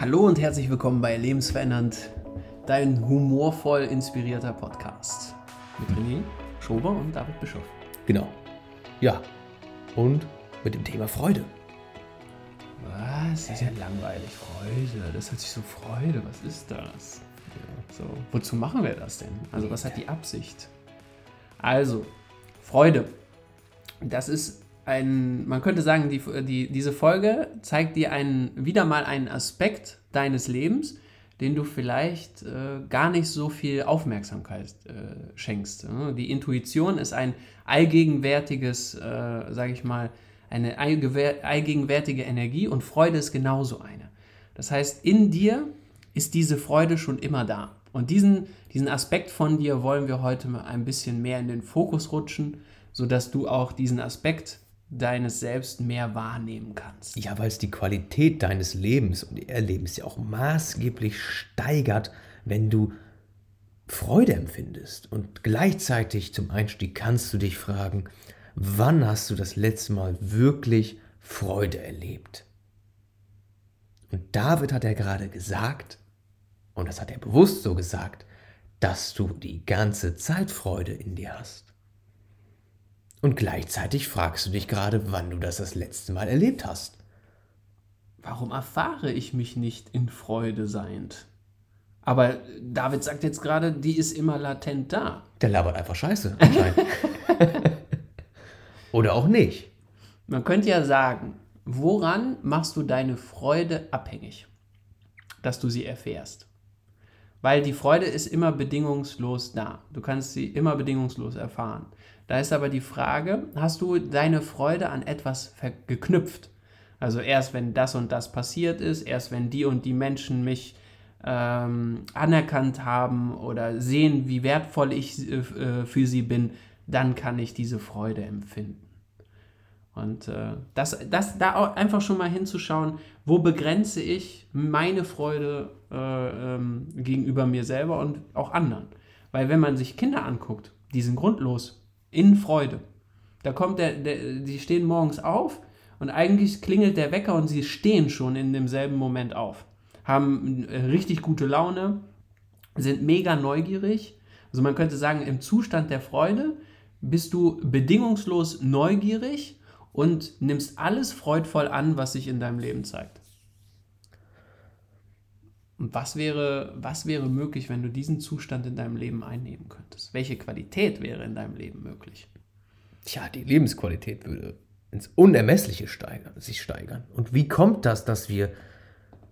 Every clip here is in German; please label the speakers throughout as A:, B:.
A: Hallo und herzlich willkommen bei Lebensverändernd, dein humorvoll inspirierter Podcast. Mit René Schober und David Bischof.
B: Genau. Ja. Und mit dem Thema Freude.
A: Was? Das ist ja langweilig. Freude. Das hört sich so Freude. Was ist das? So. Wozu machen wir das denn? Also, was hat die Absicht? Also, Freude. Das ist ein, man könnte sagen, die, die, diese Folge zeigt dir einen, wieder mal einen Aspekt deines Lebens, den du vielleicht äh, gar nicht so viel Aufmerksamkeit äh, schenkst. Die Intuition ist ein allgegenwärtiges, äh, sage ich mal, eine allgegenwärtige Energie und Freude ist genauso eine. Das heißt, in dir ist diese Freude schon immer da. Und diesen, diesen Aspekt von dir wollen wir heute mal ein bisschen mehr in den Fokus rutschen, sodass du auch diesen Aspekt deines Selbst mehr wahrnehmen kannst.
B: Ja, weil es die Qualität deines Lebens und Erlebens ja auch maßgeblich steigert, wenn du Freude empfindest. Und gleichzeitig zum Einstieg kannst du dich fragen, wann hast du das letzte Mal wirklich Freude erlebt? Und David hat ja gerade gesagt, und das hat er bewusst so gesagt, dass du die ganze Zeit Freude in dir hast. Und gleichzeitig fragst du dich gerade, wann du das das letzte Mal erlebt hast.
A: Warum erfahre ich mich nicht in Freude seiend? Aber David sagt jetzt gerade, die ist immer latent da.
B: Der labert einfach Scheiße anscheinend. Oder auch nicht.
A: Man könnte ja sagen, woran machst du deine Freude abhängig, dass du sie erfährst? Weil die Freude ist immer bedingungslos da. Du kannst sie immer bedingungslos erfahren. Da ist aber die Frage, hast du deine Freude an etwas geknüpft? Also erst wenn das und das passiert ist, erst wenn die und die Menschen mich ähm, anerkannt haben oder sehen, wie wertvoll ich äh, für sie bin, dann kann ich diese Freude empfinden. Und äh, das, das da auch einfach schon mal hinzuschauen, wo begrenze ich meine Freude äh, ähm, gegenüber mir selber und auch anderen. Weil wenn man sich Kinder anguckt, die sind grundlos in Freude. Da kommt der, der, die stehen morgens auf und eigentlich klingelt der Wecker und sie stehen schon in demselben Moment auf. Haben äh, richtig gute Laune, sind mega neugierig. Also man könnte sagen, im Zustand der Freude bist du bedingungslos neugierig und nimmst alles freudvoll an, was sich in deinem Leben zeigt. Und was wäre, was wäre möglich, wenn du diesen Zustand in deinem Leben einnehmen könntest? Welche Qualität wäre in deinem Leben möglich?
B: Tja, die Lebensqualität würde ins Unermessliche steigern, sich steigern. Und wie kommt das, dass wir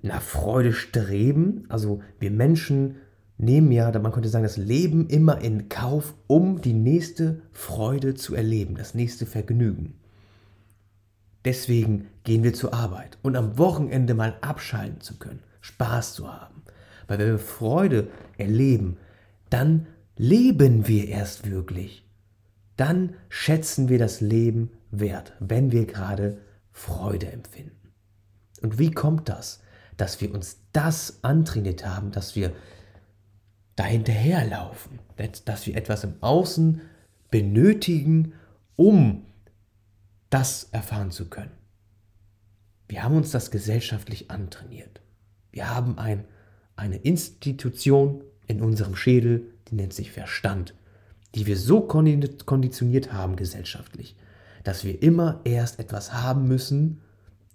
B: nach Freude streben? Also wir Menschen nehmen ja, man könnte sagen, das Leben immer in Kauf, um die nächste Freude zu erleben, das nächste Vergnügen. Deswegen gehen wir zur Arbeit und am Wochenende mal abschalten zu können. Spaß zu haben. Weil wenn wir Freude erleben, dann leben wir erst wirklich. Dann schätzen wir das Leben wert, wenn wir gerade Freude empfinden. Und wie kommt das, dass wir uns das antrainiert haben, dass wir dahinterherlaufen, dass wir etwas im Außen benötigen, um das erfahren zu können? Wir haben uns das gesellschaftlich antrainiert. Wir haben ein, eine Institution in unserem Schädel, die nennt sich Verstand, die wir so konditioniert haben gesellschaftlich, dass wir immer erst etwas haben müssen,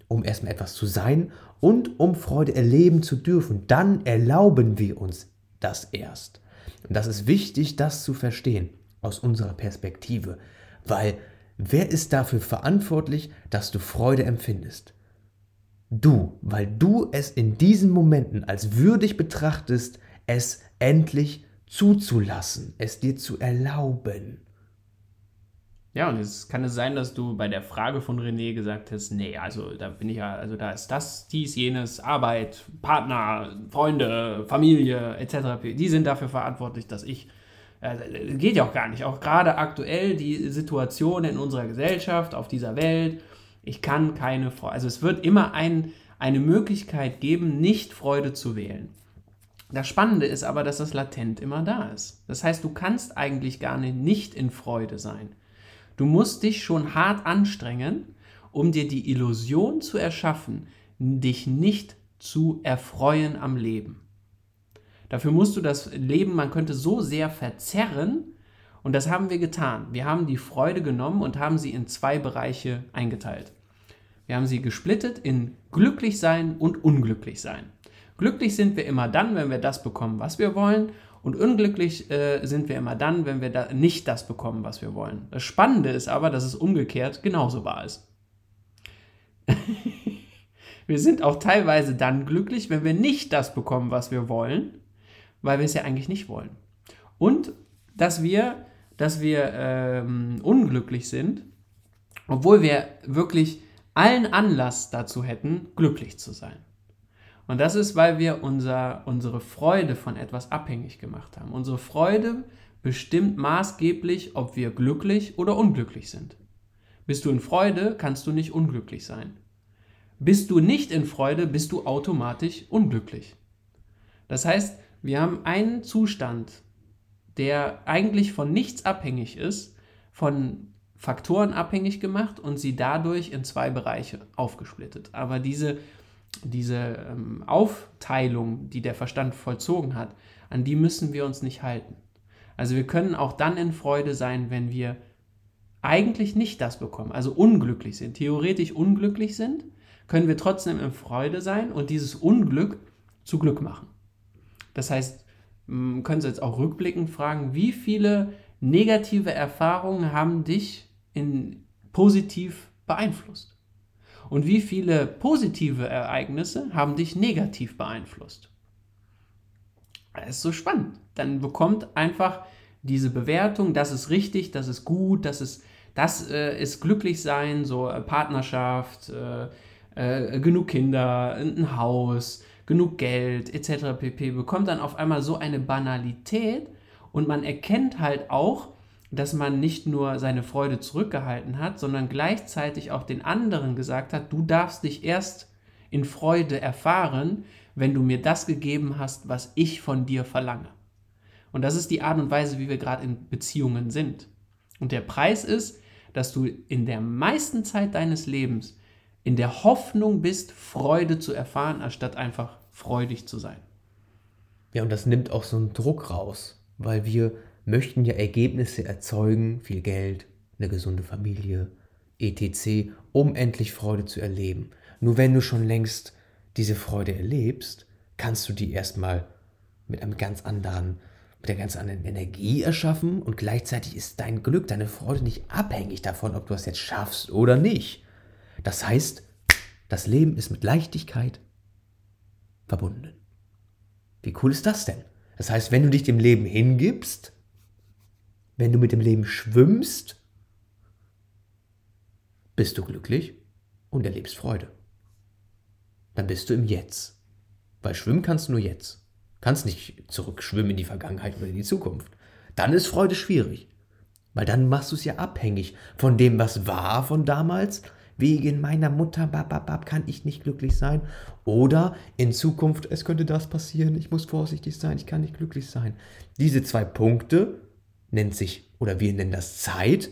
B: um erstmal etwas zu sein und um Freude erleben zu dürfen. Dann erlauben wir uns das erst. Und das ist wichtig, das zu verstehen aus unserer Perspektive, weil wer ist dafür verantwortlich, dass du Freude empfindest? Du, weil du es in diesen Momenten als würdig betrachtest, es endlich zuzulassen, es dir zu erlauben.
A: Ja, und es kann es sein, dass du bei der Frage von René gesagt hast, nee, also da bin ich ja, also da ist das, dies, jenes, Arbeit, Partner, Freunde, Familie etc. Die sind dafür verantwortlich, dass ich äh, geht ja auch gar nicht. Auch gerade aktuell die Situation in unserer Gesellschaft, auf dieser Welt, ich kann keine Freude. Also es wird immer ein, eine Möglichkeit geben, nicht Freude zu wählen. Das Spannende ist aber, dass das latent immer da ist. Das heißt, du kannst eigentlich gar nicht in Freude sein. Du musst dich schon hart anstrengen, um dir die Illusion zu erschaffen, dich nicht zu erfreuen am Leben. Dafür musst du das Leben, man könnte so sehr verzerren, und das haben wir getan. Wir haben die Freude genommen und haben sie in zwei Bereiche eingeteilt. Wir haben sie gesplittet in glücklich sein und unglücklich sein. Glücklich sind wir immer dann, wenn wir das bekommen, was wir wollen. Und unglücklich äh, sind wir immer dann, wenn wir da nicht das bekommen, was wir wollen. Das Spannende ist aber, dass es umgekehrt genauso wahr ist. wir sind auch teilweise dann glücklich, wenn wir nicht das bekommen, was wir wollen, weil wir es ja eigentlich nicht wollen. Und dass wir, dass wir ähm, unglücklich sind, obwohl wir wirklich allen Anlass dazu hätten, glücklich zu sein. Und das ist, weil wir unser, unsere Freude von etwas abhängig gemacht haben. Unsere Freude bestimmt maßgeblich, ob wir glücklich oder unglücklich sind. Bist du in Freude, kannst du nicht unglücklich sein. Bist du nicht in Freude, bist du automatisch unglücklich. Das heißt, wir haben einen Zustand, der eigentlich von nichts abhängig ist, von Faktoren abhängig gemacht und sie dadurch in zwei Bereiche aufgesplittet. Aber diese diese ähm, Aufteilung, die der Verstand vollzogen hat, an die müssen wir uns nicht halten. Also wir können auch dann in Freude sein, wenn wir eigentlich nicht das bekommen, also unglücklich sind, theoretisch unglücklich sind, können wir trotzdem in Freude sein und dieses Unglück zu Glück machen. Das heißt, können Sie jetzt auch rückblickend fragen, wie viele negative Erfahrungen haben dich in positiv beeinflusst? Und wie viele positive Ereignisse haben dich negativ beeinflusst? Das ist so spannend. Dann bekommt einfach diese Bewertung, das ist richtig, das ist gut, das ist, das äh, ist glücklich sein, so äh, Partnerschaft, äh, äh, genug Kinder, ein Haus, genug Geld etc. pp. bekommt dann auf einmal so eine Banalität und man erkennt halt auch, dass man nicht nur seine Freude zurückgehalten hat, sondern gleichzeitig auch den anderen gesagt hat, du darfst dich erst in Freude erfahren, wenn du mir das gegeben hast, was ich von dir verlange. Und das ist die Art und Weise, wie wir gerade in Beziehungen sind. Und der Preis ist, dass du in der meisten Zeit deines Lebens in der Hoffnung bist, Freude zu erfahren, anstatt einfach freudig zu sein.
B: Ja, und das nimmt auch so einen Druck raus, weil wir möchten ja Ergebnisse erzeugen, viel Geld, eine gesunde Familie, etc., um endlich Freude zu erleben. Nur wenn du schon längst diese Freude erlebst, kannst du die erstmal mit einem ganz anderen, mit einer ganz anderen Energie erschaffen und gleichzeitig ist dein Glück, deine Freude nicht abhängig davon, ob du es jetzt schaffst oder nicht. Das heißt, das Leben ist mit Leichtigkeit verbunden. Wie cool ist das denn? Das heißt, wenn du dich dem Leben hingibst, wenn du mit dem Leben schwimmst, bist du glücklich und erlebst Freude. Dann bist du im Jetzt. Weil schwimmen kannst du nur jetzt. Kannst nicht zurückschwimmen in die Vergangenheit oder in die Zukunft. Dann ist Freude schwierig. Weil dann machst du es ja abhängig von dem, was war von damals. Wegen meiner Mutter, bababab, kann ich nicht glücklich sein. Oder in Zukunft, es könnte das passieren, ich muss vorsichtig sein, ich kann nicht glücklich sein. Diese zwei Punkte nennt sich, oder wir nennen das Zeit.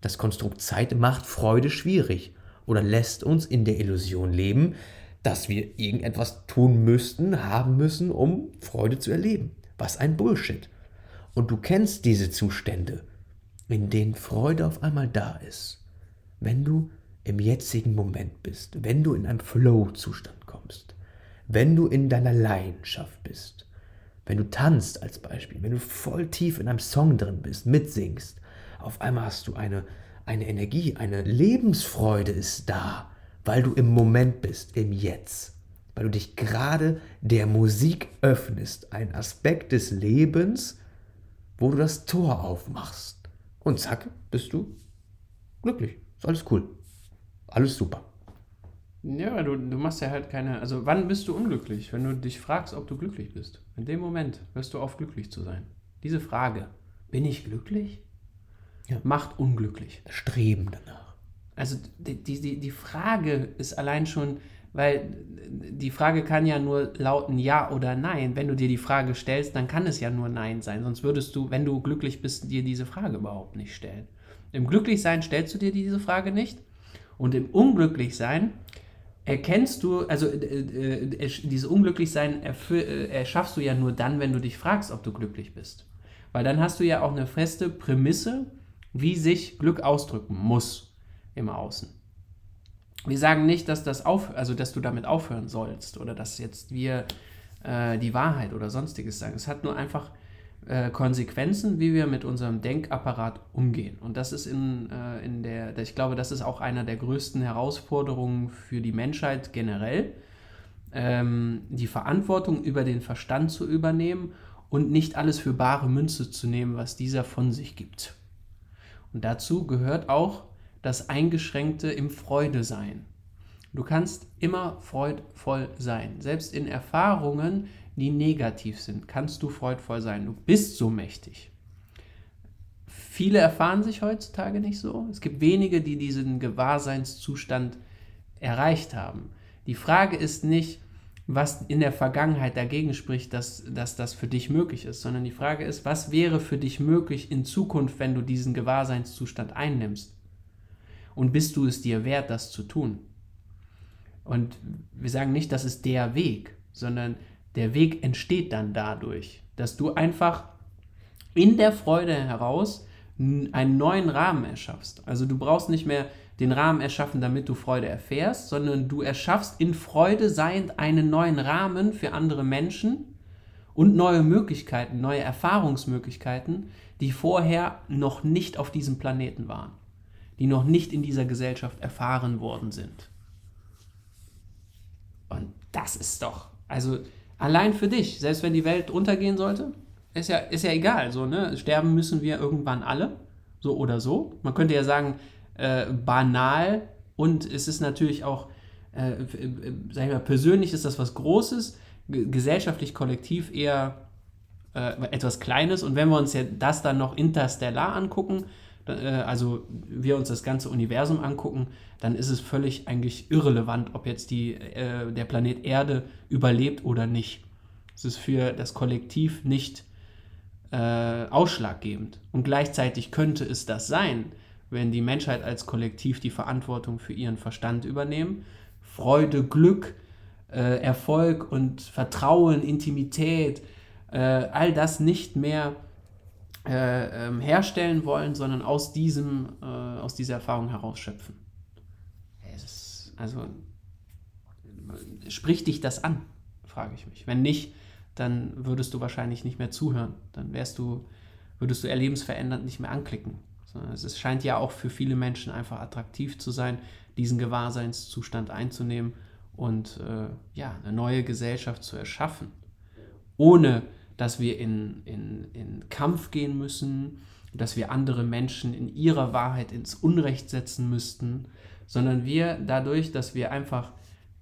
B: Das Konstrukt Zeit macht Freude schwierig oder lässt uns in der Illusion leben, dass wir irgendetwas tun müssten, haben müssen, um Freude zu erleben. Was ein Bullshit. Und du kennst diese Zustände, in denen Freude auf einmal da ist, wenn du im jetzigen Moment bist, wenn du in einem Flow-Zustand kommst, wenn du in deiner Leidenschaft bist, wenn du tanzt als Beispiel, wenn du voll tief in einem Song drin bist, mitsingst, auf einmal hast du eine, eine Energie, eine Lebensfreude ist da, weil du im Moment bist, im Jetzt, weil du dich gerade der Musik öffnest, ein Aspekt des Lebens, wo du das Tor aufmachst. Und zack, bist du glücklich. Ist alles cool. Alles super.
A: Ja, du, du machst ja halt keine. Also, wann bist du unglücklich? Wenn du dich fragst, ob du glücklich bist. In dem Moment hörst du auf, glücklich zu sein. Diese Frage, bin ich glücklich? Ja. Macht unglücklich.
B: Streben danach.
A: Also, die, die, die Frage ist allein schon, weil die Frage kann ja nur lauten Ja oder Nein. Wenn du dir die Frage stellst, dann kann es ja nur Nein sein. Sonst würdest du, wenn du glücklich bist, dir diese Frage überhaupt nicht stellen. Im Glücklichsein stellst du dir diese Frage nicht. Und im Unglücklichsein erkennst du, also äh, äh, dieses Unglücklichsein äh, erschaffst du ja nur dann, wenn du dich fragst, ob du glücklich bist. Weil dann hast du ja auch eine feste Prämisse, wie sich Glück ausdrücken muss im Außen. Wir sagen nicht, dass das auf, also dass du damit aufhören sollst oder dass jetzt wir äh, die Wahrheit oder sonstiges sagen. Es hat nur einfach äh, Konsequenzen, wie wir mit unserem Denkapparat umgehen. Und das ist in, äh, in der, ich glaube, das ist auch einer der größten Herausforderungen für die Menschheit generell, ähm, die Verantwortung über den Verstand zu übernehmen und nicht alles für bare Münze zu nehmen, was dieser von sich gibt. Und dazu gehört auch das Eingeschränkte im Freude sein. Du kannst immer freudvoll sein. Selbst in Erfahrungen, die negativ sind, kannst du freudvoll sein. Du bist so mächtig. Viele erfahren sich heutzutage nicht so. Es gibt wenige, die diesen Gewahrseinszustand erreicht haben. Die Frage ist nicht, was in der Vergangenheit dagegen spricht, dass, dass das für dich möglich ist, sondern die Frage ist, was wäre für dich möglich in Zukunft, wenn du diesen Gewahrseinszustand einnimmst? Und bist du es dir wert, das zu tun? Und wir sagen nicht, das ist der Weg, sondern der Weg entsteht dann dadurch, dass du einfach in der Freude heraus einen neuen Rahmen erschaffst. Also du brauchst nicht mehr den Rahmen erschaffen, damit du Freude erfährst, sondern du erschaffst in Freude seiend einen neuen Rahmen für andere Menschen und neue Möglichkeiten, neue Erfahrungsmöglichkeiten, die vorher noch nicht auf diesem Planeten waren, die noch nicht in dieser Gesellschaft erfahren worden sind. Und das ist doch, also Allein für dich, selbst wenn die Welt untergehen sollte, ist ja, ist ja egal. So, ne? Sterben müssen wir irgendwann alle, so oder so. Man könnte ja sagen, äh, banal und es ist natürlich auch, äh, äh, sag ich mal, persönlich ist das was Großes, gesellschaftlich, kollektiv eher äh, etwas Kleines. Und wenn wir uns ja das dann noch interstellar angucken, also wir uns das ganze Universum angucken, dann ist es völlig eigentlich irrelevant, ob jetzt die, äh, der Planet Erde überlebt oder nicht. Es ist für das Kollektiv nicht äh, ausschlaggebend. Und gleichzeitig könnte es das sein, wenn die Menschheit als Kollektiv die Verantwortung für ihren Verstand übernehmen. Freude, Glück, äh, Erfolg und Vertrauen, Intimität, äh, all das nicht mehr äh, ähm, herstellen wollen, sondern aus, diesem, äh, aus dieser Erfahrung herausschöpfen. Ist, also spricht dich das an, frage ich mich. Wenn nicht, dann würdest du wahrscheinlich nicht mehr zuhören. Dann wärst du, würdest du erlebensverändernd nicht mehr anklicken. Es scheint ja auch für viele Menschen einfach attraktiv zu sein, diesen Gewahrseinszustand einzunehmen und äh, ja, eine neue Gesellschaft zu erschaffen, ohne dass wir in, in, in Kampf gehen müssen, dass wir andere Menschen in ihrer Wahrheit ins Unrecht setzen müssten, sondern wir dadurch, dass wir einfach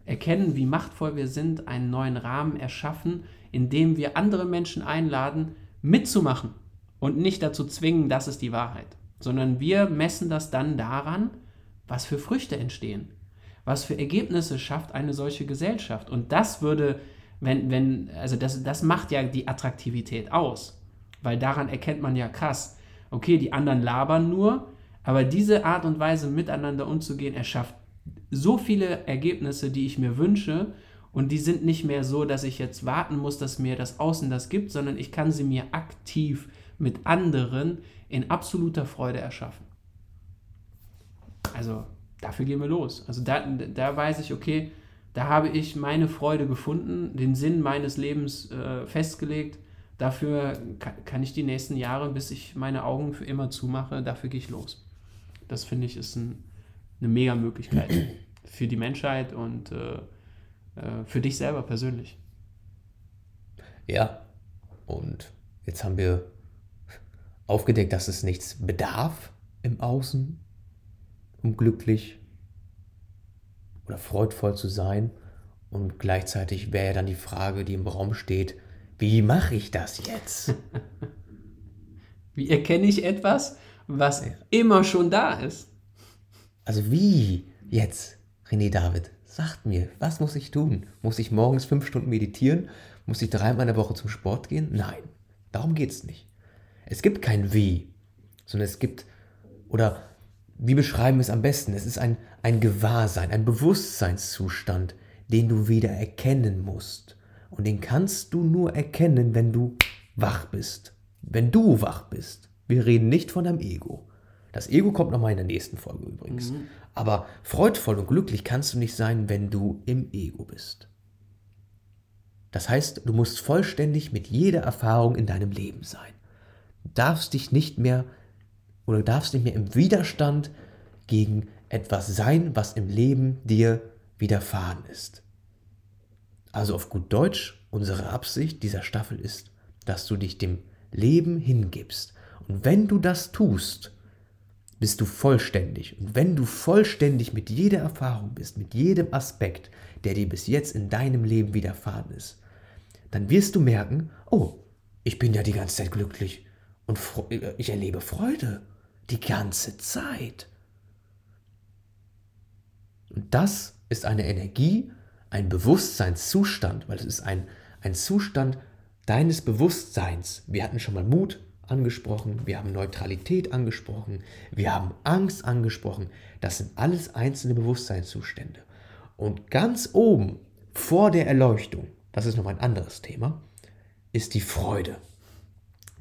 A: erkennen, wie machtvoll wir sind, einen neuen Rahmen erschaffen, in dem wir andere Menschen einladen, mitzumachen und nicht dazu zwingen, das ist die Wahrheit, sondern wir messen das dann daran, was für Früchte entstehen, was für Ergebnisse schafft eine solche Gesellschaft. Und das würde wenn, wenn, also das, das macht ja die Attraktivität aus. Weil daran erkennt man ja krass, okay, die anderen labern nur, aber diese Art und Weise miteinander umzugehen, erschafft so viele Ergebnisse, die ich mir wünsche. Und die sind nicht mehr so, dass ich jetzt warten muss, dass mir das Außen das gibt, sondern ich kann sie mir aktiv mit anderen in absoluter Freude erschaffen. Also dafür gehen wir los. Also da, da weiß ich, okay, da habe ich meine Freude gefunden, den Sinn meines Lebens äh, festgelegt. Dafür kann, ich die nächsten Jahre, bis ich meine Augen für immer zumache, dafür gehe ich los. Das finde ich ist ein, eine mega Möglichkeit für die Menschheit und äh, äh, für dich selber persönlich.
B: Ja, und jetzt haben wir aufgedeckt, dass es nichts bedarf im Außen, um glücklich oder freudvoll zu sein. Und gleichzeitig wäre ja dann die Frage, die im Raum steht, wie mache ich das jetzt?
A: wie erkenne ich etwas, was ja. immer schon da ist?
B: Also wie jetzt, René David? Sagt mir, was muss ich tun? Muss ich morgens fünf Stunden meditieren? Muss ich dreimal in der Woche zum Sport gehen? Nein, darum geht es nicht. Es gibt kein Wie, sondern es gibt, oder wie beschreiben wir es am besten? Es ist ein, ein Gewahrsein, ein Bewusstseinszustand, den du wieder erkennen musst. Und den kannst du nur erkennen, wenn du wach bist. Wenn du wach bist. Wir reden nicht von deinem Ego. Das Ego kommt nochmal in der nächsten Folge übrigens. Mhm. Aber freudvoll und glücklich kannst du nicht sein, wenn du im Ego bist. Das heißt, du musst vollständig mit jeder Erfahrung in deinem Leben sein. Du darfst dich nicht mehr oder darfst nicht mehr im Widerstand gegen etwas sein, was im Leben dir widerfahren ist. Also auf gut Deutsch, unsere Absicht dieser Staffel ist, dass du dich dem Leben hingibst. Und wenn du das tust, bist du vollständig. Und wenn du vollständig mit jeder Erfahrung bist, mit jedem Aspekt, der dir bis jetzt in deinem Leben widerfahren ist, dann wirst du merken, oh, ich bin ja die ganze Zeit glücklich und ich erlebe Freude die ganze Zeit. Und das ist eine Energie, ein Bewusstseinszustand, weil es ist ein, ein Zustand deines Bewusstseins. Wir hatten schon mal Mut, angesprochen, wir haben Neutralität angesprochen, wir haben Angst angesprochen. Das sind alles einzelne Bewusstseinszustände. Und ganz oben vor der Erleuchtung, das ist noch ein anderes Thema, ist die Freude.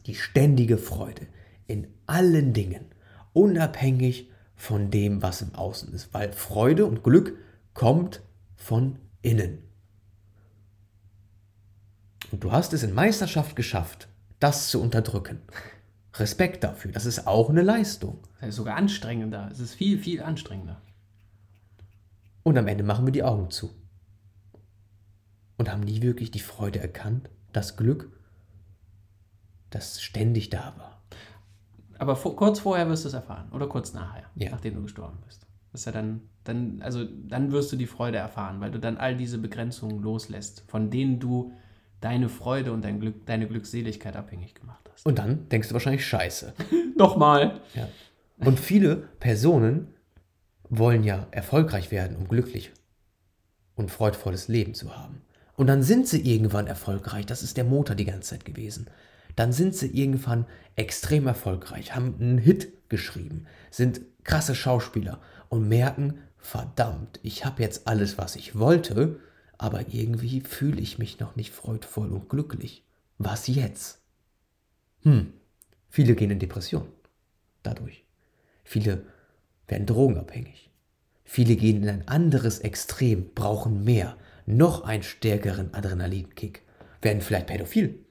B: Die ständige Freude in allen Dingen, unabhängig von dem, was im Außen ist, weil Freude und Glück kommt von innen. Und du hast es in Meisterschaft geschafft, das zu unterdrücken. Respekt dafür, das ist auch eine Leistung.
A: Das ist sogar anstrengender. Es ist viel, viel anstrengender.
B: Und am Ende machen wir die Augen zu. Und haben nie wirklich die Freude erkannt, das Glück, das ständig da war.
A: Aber vor, kurz vorher wirst du es erfahren. Oder kurz nachher,
B: ja.
A: nachdem du gestorben bist. Das ist ja dann, dann, also dann wirst du die Freude erfahren, weil du dann all diese Begrenzungen loslässt, von denen du deine Freude und dein Glück, deine Glückseligkeit abhängig gemacht hast.
B: Und dann denkst du wahrscheinlich Scheiße.
A: Nochmal.
B: Ja. Und viele Personen wollen ja erfolgreich werden, um glücklich und freudvolles Leben zu haben. Und dann sind sie irgendwann erfolgreich. Das ist der Motor die ganze Zeit gewesen. Dann sind sie irgendwann extrem erfolgreich, haben einen Hit geschrieben, sind krasse Schauspieler und merken, verdammt, ich habe jetzt alles, was ich wollte aber irgendwie fühle ich mich noch nicht freudvoll und glücklich. Was jetzt? Hm, viele gehen in Depression dadurch. Viele werden drogenabhängig. Viele gehen in ein anderes Extrem, brauchen mehr, noch einen stärkeren Adrenalinkick, werden vielleicht pädophil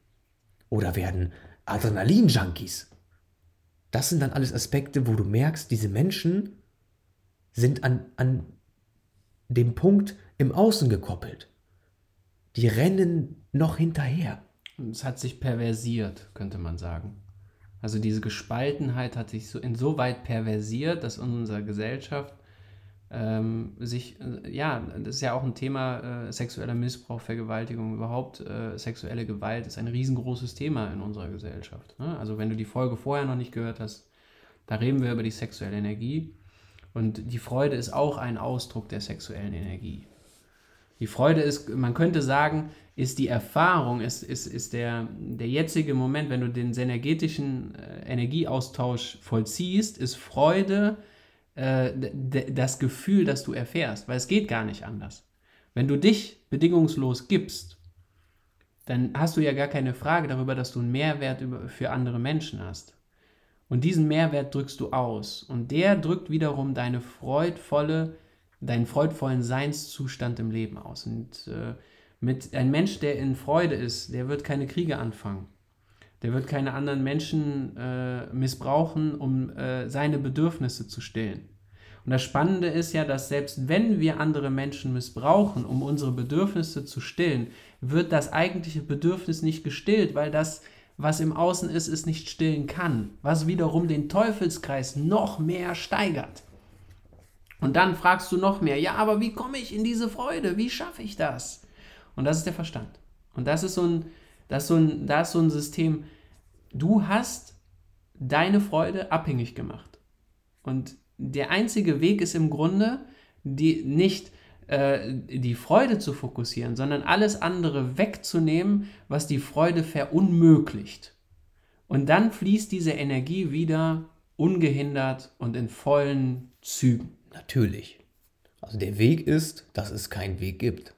B: oder werden Adrenalin-Junkies. Das sind dann alles Aspekte, wo du merkst, diese Menschen sind an, an dem Punkt im Außen gekoppelt. Die rennen noch hinterher.
A: Es hat sich perversiert, könnte man sagen. Also diese Gespaltenheit hat sich so insoweit perversiert, dass in unserer Gesellschaft ähm, sich, äh, ja, das ist ja auch ein Thema, äh, sexueller Missbrauch, Vergewaltigung, überhaupt äh, sexuelle Gewalt ist ein riesengroßes Thema in unserer Gesellschaft. Ne? Also wenn du die Folge vorher noch nicht gehört hast, da reden wir über die sexuelle Energie. Und die Freude ist auch ein Ausdruck der sexuellen Energie. Die Freude ist, man könnte sagen, ist die Erfahrung, ist, ist, ist der, der jetzige Moment, wenn du den energetischen äh, Energieaustausch vollziehst, ist Freude äh, das Gefühl, das du erfährst, weil es geht gar nicht anders. Wenn du dich bedingungslos gibst, dann hast du ja gar keine Frage darüber, dass du einen Mehrwert für andere Menschen hast. Und diesen Mehrwert drückst du aus. Und der drückt wiederum deine freudvolle, deinen freudvollen Seinszustand im Leben aus. Und äh, mit ein Mensch, der in Freude ist, der wird keine Kriege anfangen. Der wird keine anderen Menschen äh, missbrauchen, um äh, seine Bedürfnisse zu stillen. Und das Spannende ist ja, dass selbst wenn wir andere Menschen missbrauchen, um unsere Bedürfnisse zu stillen, wird das eigentliche Bedürfnis nicht gestillt, weil das was im Außen ist, es nicht stillen kann, was wiederum den Teufelskreis noch mehr steigert. Und dann fragst du noch mehr, ja, aber wie komme ich in diese Freude? Wie schaffe ich das? Und das ist der Verstand. Und das ist so ein, das ist so ein, das ist so ein System, du hast deine Freude abhängig gemacht. Und der einzige Weg ist im Grunde, die nicht äh, die Freude zu fokussieren, sondern alles andere wegzunehmen, was die Freude verunmöglicht. Und dann fließt diese Energie wieder ungehindert und in vollen Zügen.
B: Natürlich. Also der Weg ist, dass es keinen Weg gibt.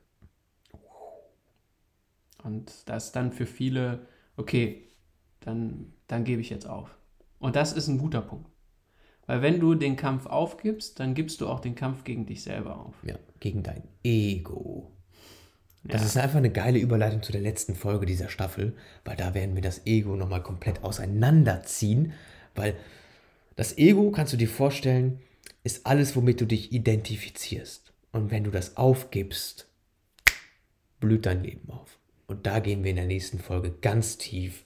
A: Und das ist dann für viele, okay, dann, dann gebe ich jetzt auf. Und das ist ein guter Punkt. Weil wenn du den Kampf aufgibst, dann gibst du auch den Kampf gegen dich selber auf.
B: Ja, gegen dein Ego. Das
A: Ja.
B: ist einfach eine geile Überleitung zu der letzten Folge dieser Staffel, weil da werden wir das Ego nochmal komplett auseinanderziehen, weil das Ego, kannst du dir vorstellen, ist alles, womit du dich identifizierst. Und wenn du das aufgibst, blüht dein Leben auf. Und da gehen wir in der nächsten Folge ganz tief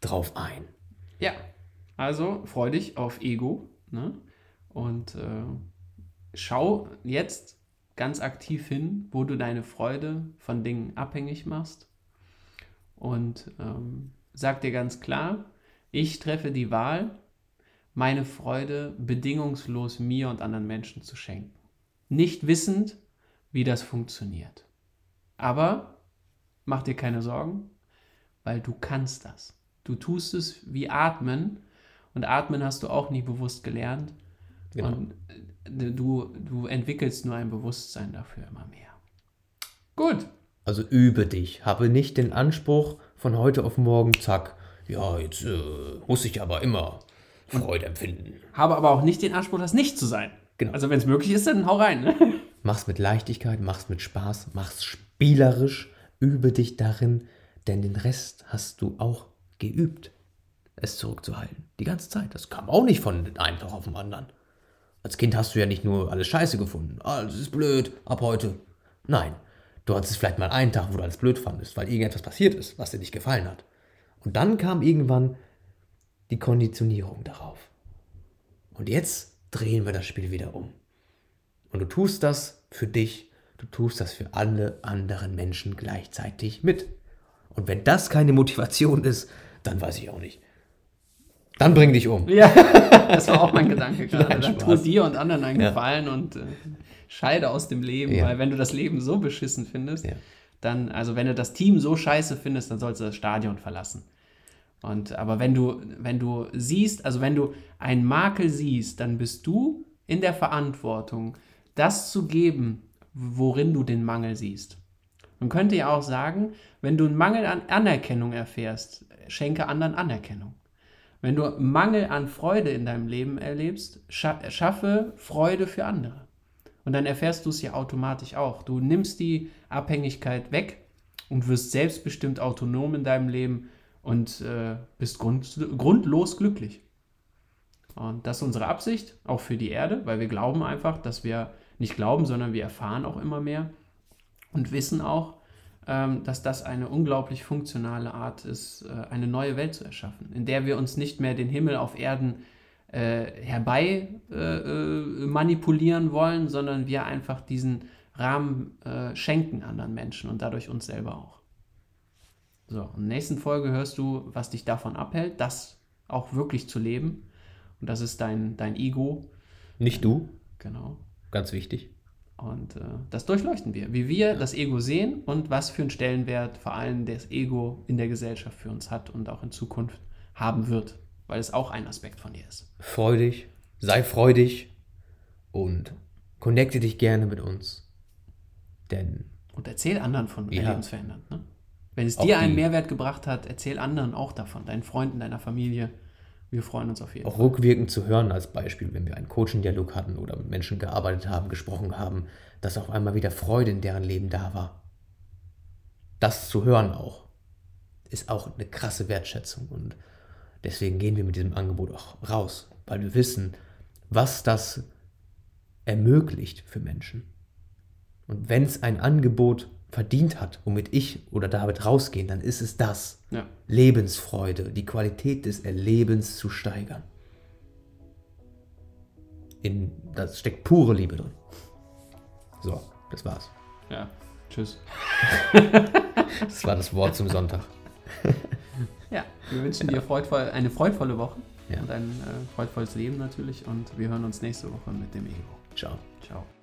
B: drauf ein.
A: Ja, also freu dich auf Ego ne? und äh, schau jetzt ganz aktiv hin, wo du deine Freude von Dingen abhängig machst und ähm, sag dir ganz klar, ich treffe die Wahl, meine Freude bedingungslos mir und anderen Menschen zu schenken. Nicht wissend, wie das funktioniert. Aber mach dir keine Sorgen, weil du kannst das. Du tust es wie atmen und atmen hast du auch nie bewusst gelernt.
B: Genau.
A: Und äh, du, du entwickelst nur ein Bewusstsein dafür immer mehr. Gut.
B: Also übe dich. Habe nicht den Anspruch von heute auf morgen, zack, ja, jetzt äh, muss ich aber immer Freude empfinden.
A: Habe aber auch nicht den Anspruch, das nicht zu sein.
B: Genau.
A: Also wenn es möglich ist, dann hau rein. Ne?
B: Mach's mit Leichtigkeit, mach's mit Spaß, mach's spielerisch, übe dich darin, denn den Rest hast du auch geübt, es zurückzuhalten. Die ganze Zeit. Das kam auch nicht von einem Tag auf den anderen. Als Kind hast du ja nicht nur alles scheiße gefunden. Alles ist blöd, ab heute. Nein, du hattest vielleicht mal einen Tag, wo du alles blöd fandest, weil irgendetwas passiert ist, was dir nicht gefallen hat. Und dann kam irgendwann die Konditionierung darauf. Und jetzt drehen wir das Spiel wieder um. Und du tust das für dich, du tust das für alle anderen Menschen gleichzeitig mit. Und wenn das keine Motivation ist, dann weiß ich auch nicht. Dann bring dich um.
A: Ja, das war auch mein Gedanke gerade.
B: Nein,
A: Dann tu dir und anderen einen
B: Ja.
A: Gefallen und äh, scheide aus dem Leben,
B: Ja.
A: weil wenn du das Leben so beschissen findest,
B: Ja.
A: dann, also wenn du das Team so scheiße findest, dann sollst du das Stadion verlassen. Und aber wenn du, wenn du siehst, also wenn du einen Makel siehst, dann bist du in der Verantwortung, das zu geben, worin du den Mangel siehst. Man könnte ja auch sagen, wenn du einen Mangel an Anerkennung erfährst, schenke anderen Anerkennung. Wenn du Mangel an Freude in deinem Leben erlebst, scha schaffe Freude für andere. Und dann erfährst du es ja automatisch auch. Du nimmst die Abhängigkeit weg und wirst selbstbestimmt autonom in deinem Leben und äh, bist grund grundlos glücklich. Und das ist unsere Absicht, auch für die Erde, weil wir glauben einfach, dass wir nicht glauben, sondern wir erfahren auch immer mehr und wissen auch, ähm, dass das eine unglaublich funktionale Art ist, äh, eine neue Welt zu erschaffen, in der wir uns nicht mehr den Himmel auf Erden äh, herbei äh, manipulieren wollen, sondern wir einfach diesen Rahmen schenken anderen Menschen und dadurch uns selber auch. So, in der nächsten Folge hörst du, was dich davon abhält, das auch wirklich zu leben. Und das ist dein, dein Ego.
B: Nicht du,
A: Genau.
B: Ganz wichtig.
A: Und äh, das durchleuchten wir, wie wir das Ego sehen und was für einen Stellenwert vor allem das Ego in der Gesellschaft für uns hat und auch in Zukunft haben wird, weil es auch ein Aspekt von dir ist.
B: Freu dich, sei freudig und connecte dich gerne mit uns. Denn
A: Und erzähl anderen von
B: Ja.
A: lebensverändernd. Ne? Wenn es dir einen Mehrwert gebracht hat, erzähl anderen auch davon, deinen Freunden, deiner Familie. Wir freuen uns auf jeden
B: auch
A: Fall.
B: rückwirkend zu hören als Beispiel, wenn wir einen Coaching-Dialog hatten oder mit Menschen gearbeitet haben, gesprochen haben, dass auf einmal wieder Freude in deren Leben da war. Das zu hören auch, ist auch eine krasse Wertschätzung und deswegen gehen wir mit diesem Angebot auch raus, weil wir wissen, was das ermöglicht für Menschen. Und wenn es ein Angebot verdient hat, womit ich oder David rausgehen, dann ist es das.
A: Ja.
B: Lebensfreude, die Qualität des Erlebens zu steigern. In, da steckt pure Liebe drin. So, das war's.
A: ja. Tschüss.
B: Das war das Wort zum Sonntag.
A: Ja, wir wünschen dir freudvoll, eine freudvolle Woche
B: Ja.
A: und ein äh, freudvolles Leben natürlich und wir hören uns nächste Woche mit dem Ego.
B: Ciao.
A: Ciao.